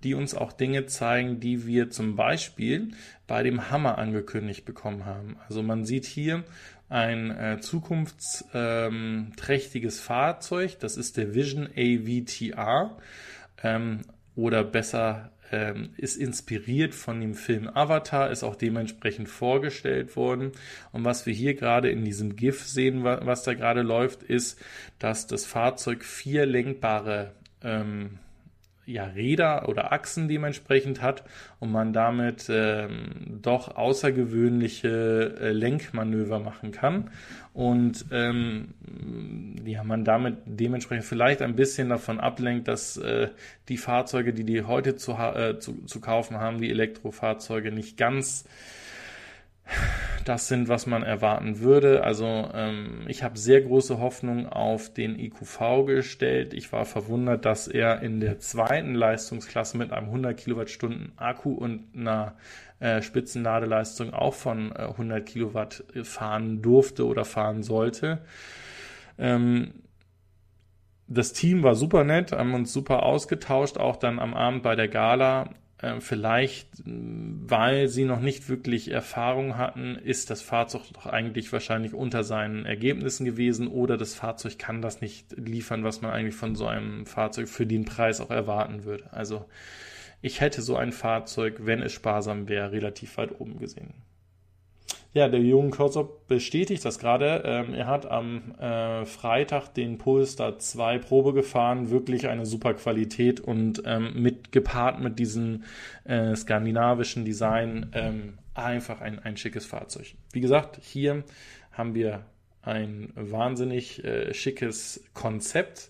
die uns auch Dinge zeigen, die wir zum Beispiel bei dem Hammer angekündigt bekommen haben. Also man sieht hier ein äh, zukunftsträchtiges ähm, Fahrzeug, das ist der Vision AVTR ähm, oder besser ähm, ist inspiriert von dem Film Avatar, ist auch dementsprechend vorgestellt worden. Und was wir hier gerade in diesem GIF sehen, was da gerade läuft, ist, dass das Fahrzeug vier lenkbare ähm, ja, Räder oder Achsen dementsprechend hat und man damit ähm, doch außergewöhnliche äh, Lenkmanöver machen kann. Und ähm, ja, man damit dementsprechend vielleicht ein bisschen davon ablenkt, dass äh, die Fahrzeuge, die die heute zu, äh, zu, zu kaufen haben, die Elektrofahrzeuge nicht ganz das sind, was man erwarten würde. Also ähm, ich habe sehr große Hoffnung auf den IQV gestellt. Ich war verwundert, dass er in der zweiten Leistungsklasse mit einem 100 Kilowattstunden Akku und einer äh, Spitzenladeleistung auch von äh, 100 Kilowatt fahren durfte oder fahren sollte. Ähm, das Team war super nett, haben uns super ausgetauscht, auch dann am Abend bei der Gala. Ähm, vielleicht, weil sie noch nicht wirklich Erfahrung hatten, ist das Fahrzeug doch eigentlich wahrscheinlich unter seinen Ergebnissen gewesen oder das Fahrzeug kann das nicht liefern, was man eigentlich von so einem Fahrzeug für den Preis auch erwarten würde. Also ich hätte so ein Fahrzeug, wenn es sparsam wäre, relativ weit oben gesehen. Ja, der Jungen Cursor bestätigt das gerade. Ähm, er hat am äh, Freitag den Polestar 2 Probe gefahren, wirklich eine super Qualität und ähm, mit gepaart mit diesem äh, skandinavischen Design ähm, einfach ein, ein schickes Fahrzeug. Wie gesagt, hier haben wir ein wahnsinnig äh, schickes Konzept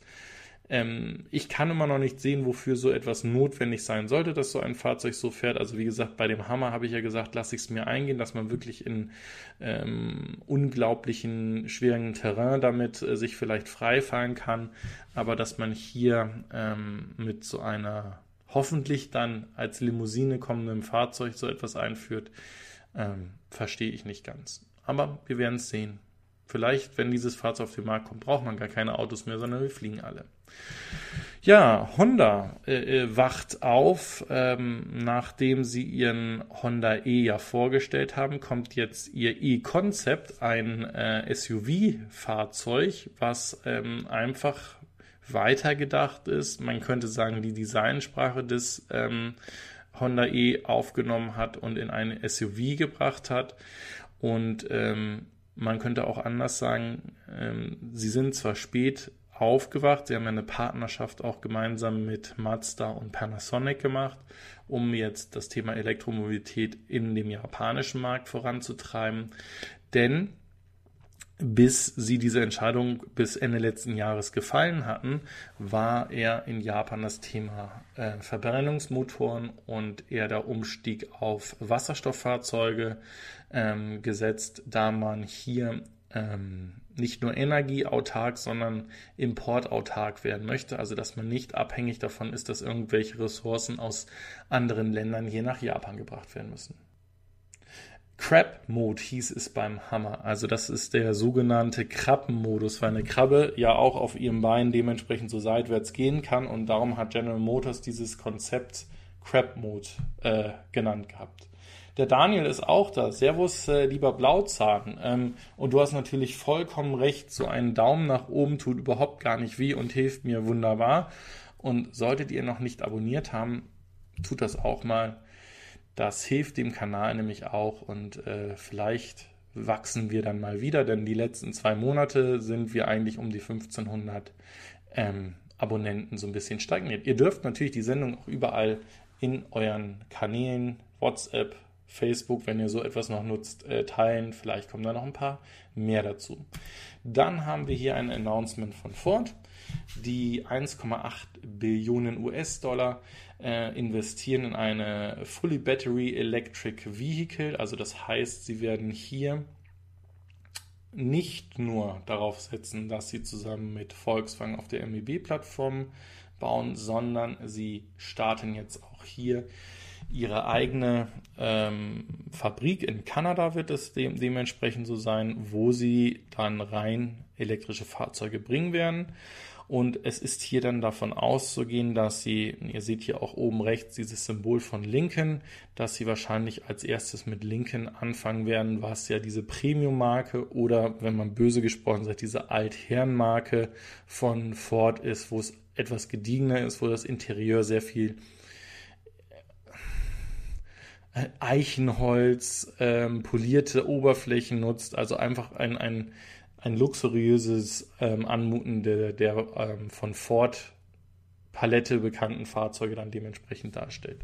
ähm, ich kann immer noch nicht sehen, wofür so etwas notwendig sein sollte, dass so ein Fahrzeug so fährt. Also wie gesagt, bei dem Hammer habe ich ja gesagt, lasse ich es mir eingehen, dass man wirklich in ähm, unglaublichen schwierigen Terrain damit äh, sich vielleicht frei fallen kann, aber dass man hier ähm, mit so einer hoffentlich dann als Limousine kommenden Fahrzeug so etwas einführt, ähm, verstehe ich nicht ganz. Aber wir werden es sehen. Vielleicht, wenn dieses Fahrzeug auf den Markt kommt, braucht man gar keine Autos mehr, sondern wir fliegen alle. Ja, Honda äh, äh, wacht auf. Ähm, nachdem sie ihren Honda E ja vorgestellt haben, kommt jetzt ihr E-Concept, ein äh, SUV-Fahrzeug, was ähm, einfach weitergedacht ist. Man könnte sagen, die Designsprache des ähm, Honda E aufgenommen hat und in eine SUV gebracht hat. Und ähm, man könnte auch anders sagen, ähm, sie sind zwar spät aufgewacht, sie haben eine Partnerschaft auch gemeinsam mit Mazda und Panasonic gemacht, um jetzt das Thema Elektromobilität in dem japanischen Markt voranzutreiben. Denn bis sie diese Entscheidung bis Ende letzten Jahres gefallen hatten, war er in Japan das Thema äh, Verbrennungsmotoren und eher der Umstieg auf Wasserstofffahrzeuge ähm, gesetzt, da man hier ähm, nicht nur energieautark, sondern importautark werden möchte. Also dass man nicht abhängig davon ist, dass irgendwelche Ressourcen aus anderen Ländern hier nach Japan gebracht werden müssen. Crab Mode hieß es beim Hammer. Also das ist der sogenannte Krabbenmodus, weil eine Krabbe ja auch auf ihrem Bein dementsprechend so seitwärts gehen kann und darum hat General Motors dieses Konzept Crab Mode äh, genannt gehabt. Der Daniel ist auch da. Servus, äh, lieber Blauzahn. Ähm, und du hast natürlich vollkommen recht. So ein Daumen nach oben tut überhaupt gar nicht weh und hilft mir wunderbar. Und solltet ihr noch nicht abonniert haben, tut das auch mal. Das hilft dem Kanal nämlich auch und äh, vielleicht wachsen wir dann mal wieder, denn die letzten zwei Monate sind wir eigentlich um die 1500 ähm, Abonnenten so ein bisschen stagniert. Ihr dürft natürlich die Sendung auch überall in euren Kanälen, WhatsApp, Facebook, wenn ihr so etwas noch nutzt, äh, teilen. Vielleicht kommen da noch ein paar mehr dazu. Dann haben wir hier ein Announcement von Ford. Die 1,8 Billionen US-Dollar äh, investieren in eine Fully Battery Electric Vehicle. Also das heißt, sie werden hier nicht nur darauf setzen, dass sie zusammen mit Volkswagen auf der MEB-Plattform bauen, sondern sie starten jetzt auch hier ihre eigene ähm, Fabrik in Kanada wird es de dementsprechend so sein, wo sie dann rein elektrische Fahrzeuge bringen werden. Und es ist hier dann davon auszugehen, dass sie, ihr seht hier auch oben rechts dieses Symbol von Lincoln, dass sie wahrscheinlich als erstes mit Lincoln anfangen werden, was ja diese Premium-Marke oder, wenn man böse gesprochen sagt, diese Altherren-Marke von Ford ist, wo es etwas gediegener ist, wo das Interieur sehr viel Eichenholz, ähm, polierte Oberflächen nutzt, also einfach ein, ein, ein luxuriöses ähm, Anmuten der, der ähm, von Ford Palette bekannten Fahrzeuge dann dementsprechend darstellt.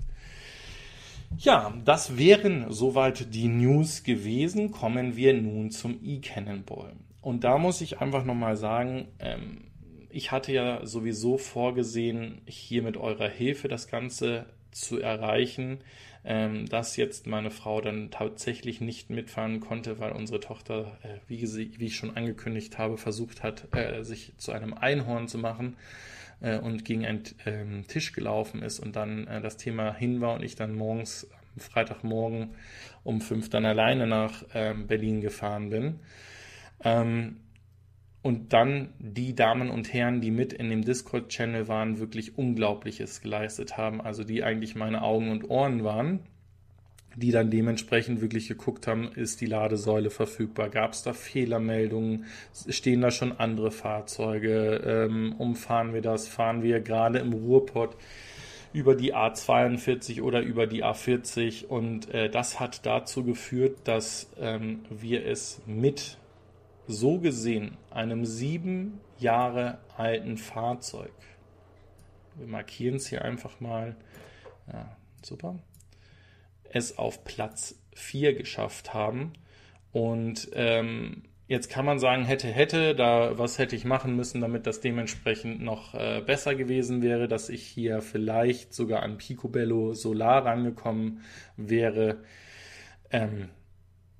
Ja, das wären soweit die News gewesen. Kommen wir nun zum E-Cannonball. Und da muss ich einfach nochmal sagen, ähm, ich hatte ja sowieso vorgesehen, hier mit eurer Hilfe das Ganze zu erreichen ähm, dass jetzt meine Frau dann tatsächlich nicht mitfahren konnte, weil unsere Tochter, äh, wie, sie, wie, ich schon angekündigt habe, versucht hat, äh, sich zu einem Einhorn zu machen äh, und gegen einen ähm, Tisch gelaufen ist und dann äh, das Thema hin war und ich dann morgens, Freitagmorgen um fünf dann alleine nach ähm, Berlin gefahren bin. Ähm, und dann die Damen und Herren, die mit in dem Discord-Channel waren, wirklich Unglaubliches geleistet haben. Also die eigentlich meine Augen und Ohren waren, die dann dementsprechend wirklich geguckt haben, ist die Ladesäule verfügbar? Gab es da Fehlermeldungen? Stehen da schon andere Fahrzeuge? Ähm, umfahren wir das? Fahren wir gerade im Ruhrpott? über die A42 oder über die A40 und äh, das hat dazu geführt, dass ähm, wir es mit so gesehen einem sieben Jahre alten Fahrzeug, wir markieren es hier einfach mal, ja, super, es auf Platz 4 geschafft haben. Und ähm, jetzt kann man sagen, hätte, hätte, da was hätte ich machen müssen, damit das dementsprechend noch äh, besser gewesen wäre, dass ich hier vielleicht sogar an Picobello Solar rangekommen wäre. Ähm,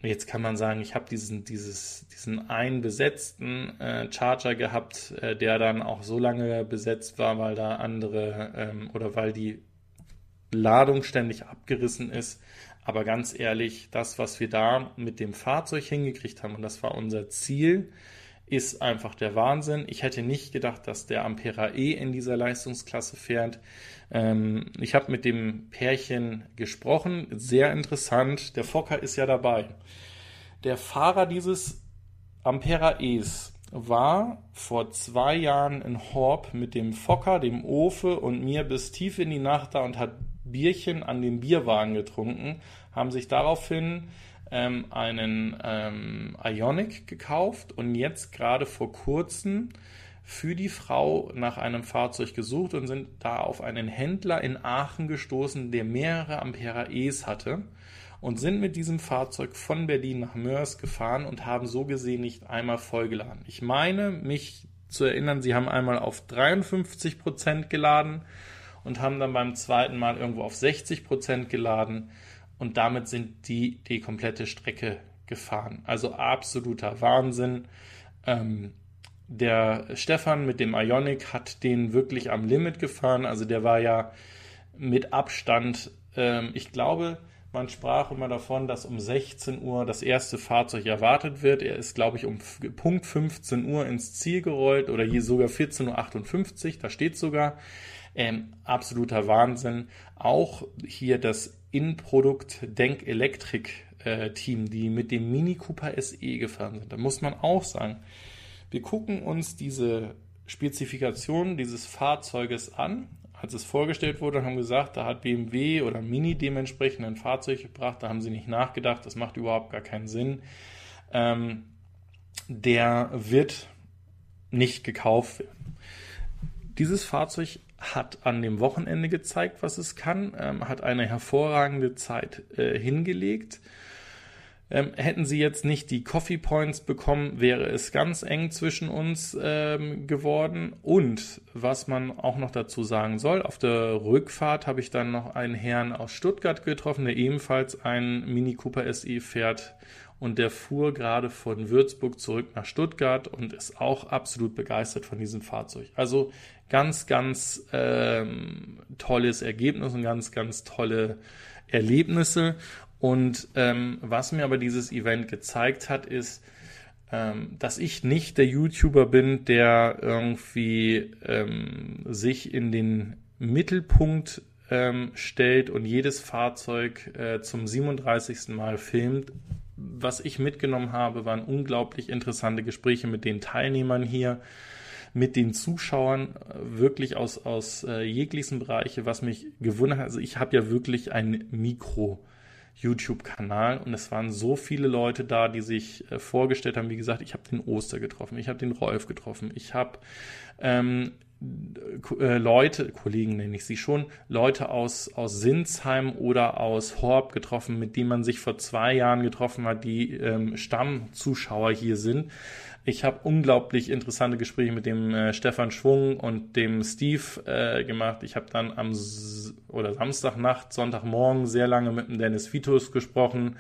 Jetzt kann man sagen, ich habe diesen, dieses, diesen einen besetzten äh, Charger gehabt, äh, der dann auch so lange besetzt war, weil da andere ähm, oder weil die Ladung ständig abgerissen ist. Aber ganz ehrlich, das, was wir da mit dem Fahrzeug hingekriegt haben, und das war unser Ziel, ist einfach der Wahnsinn. Ich hätte nicht gedacht, dass der Ampera E in dieser Leistungsklasse fährt. Ähm, ich habe mit dem Pärchen gesprochen, sehr interessant. Der Fokker ist ja dabei. Der Fahrer dieses Ampera E's war vor zwei Jahren in Horb mit dem Fokker, dem Ofe und mir bis tief in die Nacht da und hat Bierchen an dem Bierwagen getrunken, haben sich daraufhin ähm, einen ähm, Ionic gekauft und jetzt gerade vor kurzem für die Frau nach einem Fahrzeug gesucht und sind da auf einen Händler in Aachen gestoßen, der mehrere Ampera E's hatte und sind mit diesem Fahrzeug von Berlin nach Mörs gefahren und haben so gesehen nicht einmal vollgeladen. Ich meine, mich zu erinnern, sie haben einmal auf 53 Prozent geladen und haben dann beim zweiten Mal irgendwo auf 60 Prozent geladen und damit sind die die komplette Strecke gefahren. Also absoluter Wahnsinn. Ähm, der Stefan mit dem Ionic hat den wirklich am Limit gefahren. Also der war ja mit Abstand, ähm, ich glaube, man sprach immer davon, dass um 16 Uhr das erste Fahrzeug erwartet wird. Er ist, glaube ich, um Punkt 15 Uhr ins Ziel gerollt oder hier sogar 14.58 Uhr, da steht sogar. Ähm, absoluter Wahnsinn. Auch hier das In-Produkt Denk Elektrik Team, die mit dem Mini Cooper SE gefahren sind. Da muss man auch sagen, wir gucken uns diese Spezifikation dieses Fahrzeuges an als es vorgestellt wurde, haben gesagt, da hat BMW oder Mini dementsprechend ein Fahrzeug gebracht, da haben sie nicht nachgedacht, das macht überhaupt gar keinen Sinn. Ähm, der wird nicht gekauft werden. Dieses Fahrzeug hat an dem Wochenende gezeigt, was es kann, ähm, hat eine hervorragende Zeit äh, hingelegt ähm, hätten sie jetzt nicht die Coffee Points bekommen, wäre es ganz eng zwischen uns ähm, geworden. Und was man auch noch dazu sagen soll, auf der Rückfahrt habe ich dann noch einen Herrn aus Stuttgart getroffen, der ebenfalls ein Mini Cooper SE fährt. Und der fuhr gerade von Würzburg zurück nach Stuttgart und ist auch absolut begeistert von diesem Fahrzeug. Also ganz, ganz ähm, tolles Ergebnis und ganz, ganz tolle Erlebnisse. Und ähm, was mir aber dieses Event gezeigt hat, ist, ähm, dass ich nicht der YouTuber bin, der irgendwie ähm, sich in den Mittelpunkt ähm, stellt und jedes Fahrzeug äh, zum 37. Mal filmt. Was ich mitgenommen habe, waren unglaublich interessante Gespräche mit den Teilnehmern hier mit den Zuschauern äh, wirklich aus, aus äh, jeglichen Bereichen, was mich gewundert hat. Also ich habe ja wirklich ein Mikro YouTube-Kanal und es waren so viele Leute da, die sich äh, vorgestellt haben. Wie gesagt, ich habe den Oster getroffen, ich habe den Rolf getroffen, ich habe ähm, äh, Leute, Kollegen nenne ich sie schon, Leute aus, aus Sinsheim oder aus Horb getroffen, mit denen man sich vor zwei Jahren getroffen hat, die ähm, Stammzuschauer hier sind. Ich habe unglaublich interessante Gespräche mit dem äh, Stefan Schwung und dem Steve äh, gemacht. Ich habe dann am S oder Samstagnacht, Sonntagmorgen sehr lange mit dem Dennis Vitus gesprochen.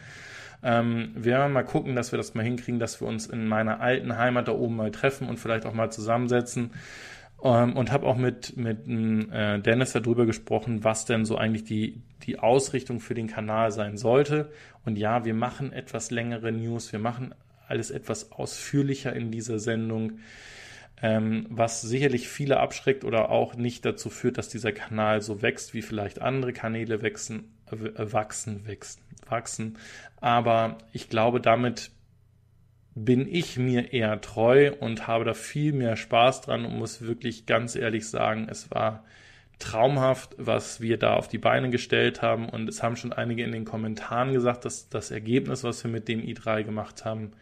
Ähm, wir werden mal gucken, dass wir das mal hinkriegen, dass wir uns in meiner alten Heimat da oben mal treffen und vielleicht auch mal zusammensetzen. Ähm, und habe auch mit, mit äh, Dennis darüber gesprochen, was denn so eigentlich die, die Ausrichtung für den Kanal sein sollte. Und ja, wir machen etwas längere News, wir machen alles etwas ausführlicher in dieser Sendung, ähm, was sicherlich viele abschreckt oder auch nicht dazu führt, dass dieser Kanal so wächst, wie vielleicht andere Kanäle wachsen, äh, wachsen, wachsen, wachsen. Aber ich glaube, damit bin ich mir eher treu und habe da viel mehr Spaß dran und muss wirklich ganz ehrlich sagen, es war traumhaft, was wir da auf die Beine gestellt haben. Und es haben schon einige in den Kommentaren gesagt, dass das Ergebnis, was wir mit dem i3 gemacht haben,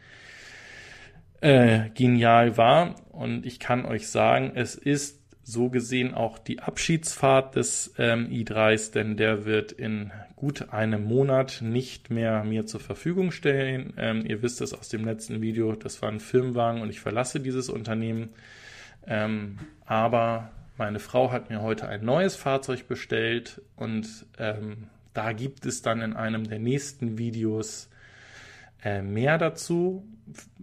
äh, genial war. Und ich kann euch sagen, es ist so gesehen auch die Abschiedsfahrt des ähm, i3s, denn der wird in gut einem Monat nicht mehr mir zur Verfügung stellen. Ähm, ihr wisst es aus dem letzten Video, das war ein Firmenwagen und ich verlasse dieses Unternehmen. Ähm, aber meine Frau hat mir heute ein neues Fahrzeug bestellt und ähm, da gibt es dann in einem der nächsten Videos äh, mehr dazu.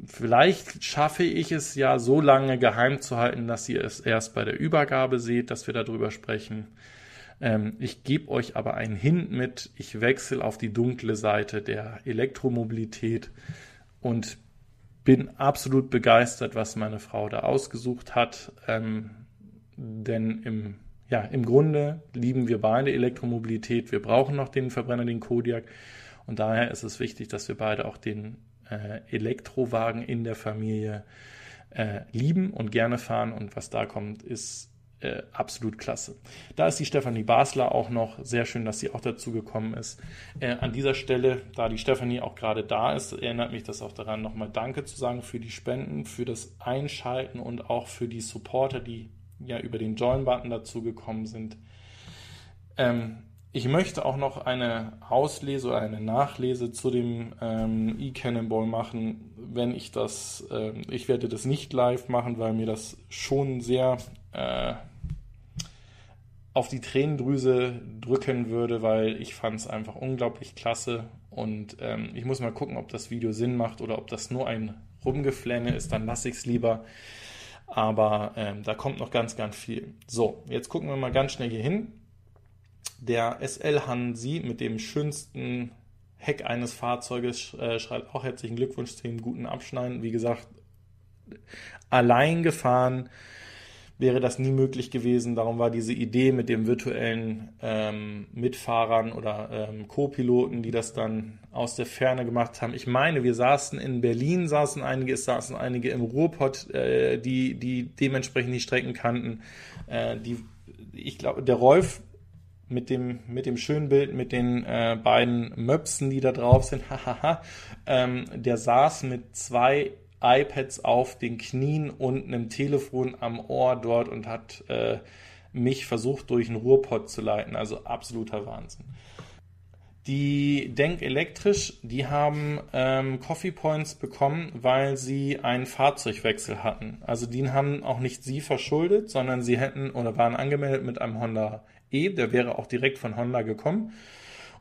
Vielleicht schaffe ich es ja so lange geheim zu halten, dass ihr es erst bei der Übergabe seht, dass wir darüber sprechen. Ähm, ich gebe euch aber einen Hint mit. Ich wechsle auf die dunkle Seite der Elektromobilität und bin absolut begeistert, was meine Frau da ausgesucht hat. Ähm, denn im, ja, im Grunde lieben wir beide Elektromobilität. Wir brauchen noch den Verbrenner, den Kodiak. Und daher ist es wichtig, dass wir beide auch den äh, Elektrowagen in der Familie äh, lieben und gerne fahren. Und was da kommt, ist äh, absolut klasse. Da ist die Stefanie Basler auch noch. Sehr schön, dass sie auch dazu gekommen ist. Äh, an dieser Stelle, da die Stefanie auch gerade da ist, erinnert mich das auch daran, nochmal Danke zu sagen für die Spenden, für das Einschalten und auch für die Supporter, die ja über den Join-Button dazu gekommen sind. Ähm, ich möchte auch noch eine Auslese oder eine Nachlese zu dem ähm, E-Cannonball machen, wenn ich das, äh, ich werde das nicht live machen, weil mir das schon sehr äh, auf die Tränendrüse drücken würde, weil ich fand es einfach unglaublich klasse. Und ähm, ich muss mal gucken, ob das Video Sinn macht oder ob das nur ein Rumgeflänne ist, dann lasse ich es lieber. Aber ähm, da kommt noch ganz, ganz viel. So, jetzt gucken wir mal ganz schnell hier hin. Der SL Hansi mit dem schönsten Heck eines Fahrzeuges äh, schreibt auch herzlichen Glückwunsch zu dem guten Abschneiden. Wie gesagt, allein gefahren wäre das nie möglich gewesen. Darum war diese Idee mit dem virtuellen ähm, Mitfahrern oder ähm, Co-Piloten, die das dann aus der Ferne gemacht haben. Ich meine, wir saßen in Berlin, saßen einige, es saßen einige im Ruhrpott, äh, die, die dementsprechend die Strecken kannten. Äh, die, ich glaube, der Rolf mit dem, mit dem schönen Bild mit den äh, beiden Möpsen, die da drauf sind, ähm, der saß mit zwei iPads auf den Knien und einem Telefon am Ohr dort und hat äh, mich versucht, durch einen Ruhrpott zu leiten. Also absoluter Wahnsinn. Die Denk Elektrisch, die haben ähm, Coffee Points bekommen, weil sie einen Fahrzeugwechsel hatten. Also den haben auch nicht sie verschuldet, sondern sie hätten oder waren angemeldet mit einem Honda E, der wäre auch direkt von Honda gekommen.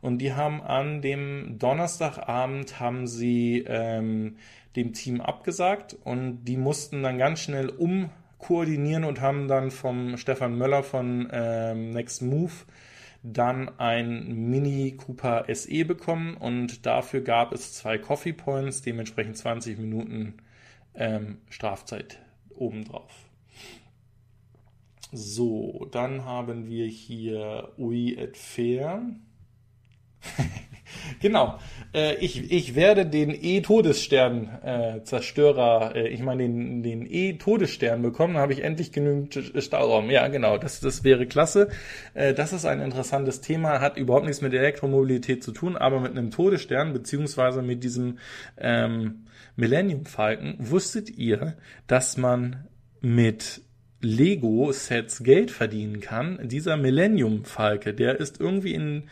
Und die haben an dem Donnerstagabend haben sie ähm, dem Team abgesagt und die mussten dann ganz schnell umkoordinieren und haben dann vom Stefan Möller von ähm, Next Move dann ein Mini Cooper SE bekommen und dafür gab es zwei Coffee Points, dementsprechend 20 Minuten ähm, Strafzeit obendrauf. So, dann haben wir hier Ui et Fair. genau. Äh, ich, ich werde den E-Todesstern-Zerstörer, äh, äh, ich meine den, den E-Todesstern bekommen, habe ich endlich genügend Stauraum. Ja, genau, das, das wäre klasse. Äh, das ist ein interessantes Thema, hat überhaupt nichts mit Elektromobilität zu tun, aber mit einem Todesstern, beziehungsweise mit diesem ähm, Millennium Falken, wusstet ihr, dass man mit Lego-Sets Geld verdienen kann. Dieser Millennium-Falke, der ist irgendwie in,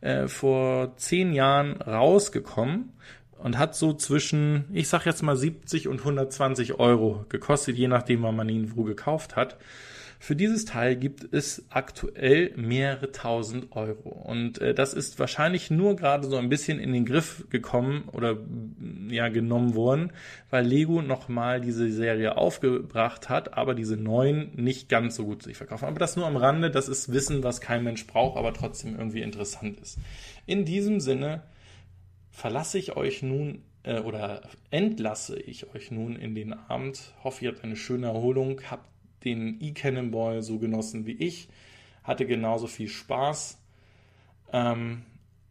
äh, vor zehn Jahren rausgekommen und hat so zwischen, ich sag jetzt mal 70 und 120 Euro gekostet, je nachdem, wann man ihn wo gekauft hat. Für dieses Teil gibt es aktuell mehrere tausend Euro. Und äh, das ist wahrscheinlich nur gerade so ein bisschen in den Griff gekommen oder ja genommen worden, weil Lego nochmal diese Serie aufgebracht hat, aber diese neuen nicht ganz so gut sich verkaufen. Aber das nur am Rande, das ist Wissen, was kein Mensch braucht, aber trotzdem irgendwie interessant ist. In diesem Sinne verlasse ich euch nun äh, oder entlasse ich euch nun in den Abend. Hoffe, ihr habt eine schöne Erholung, habt den E-Cannonball so genossen wie ich, hatte genauso viel Spaß. Ähm,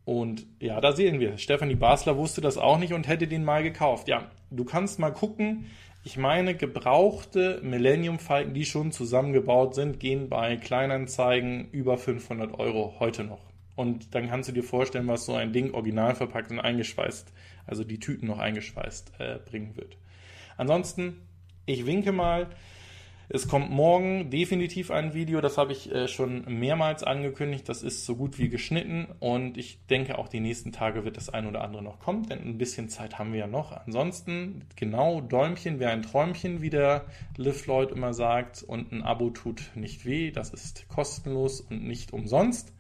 und ja, da sehen wir. Stefanie Basler wusste das auch nicht und hätte den mal gekauft. Ja, du kannst mal gucken. Ich meine, gebrauchte Millennium Falken, die schon zusammengebaut sind, gehen bei Kleinanzeigen über 500 Euro heute noch. Und dann kannst du dir vorstellen, was so ein Ding original verpackt und eingeschweißt, also die Tüten noch eingeschweißt, äh, bringen wird. Ansonsten, ich winke mal. Es kommt morgen definitiv ein Video, das habe ich äh, schon mehrmals angekündigt. Das ist so gut wie geschnitten und ich denke auch die nächsten Tage wird das ein oder andere noch kommen, denn ein bisschen Zeit haben wir ja noch. Ansonsten genau Däumchen wäre ein Träumchen, wie der Liv Lloyd immer sagt und ein Abo tut nicht weh. Das ist kostenlos und nicht umsonst.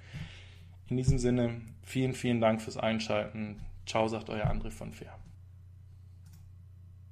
In diesem Sinne vielen, vielen Dank fürs Einschalten. Ciao, sagt euer André von Fair.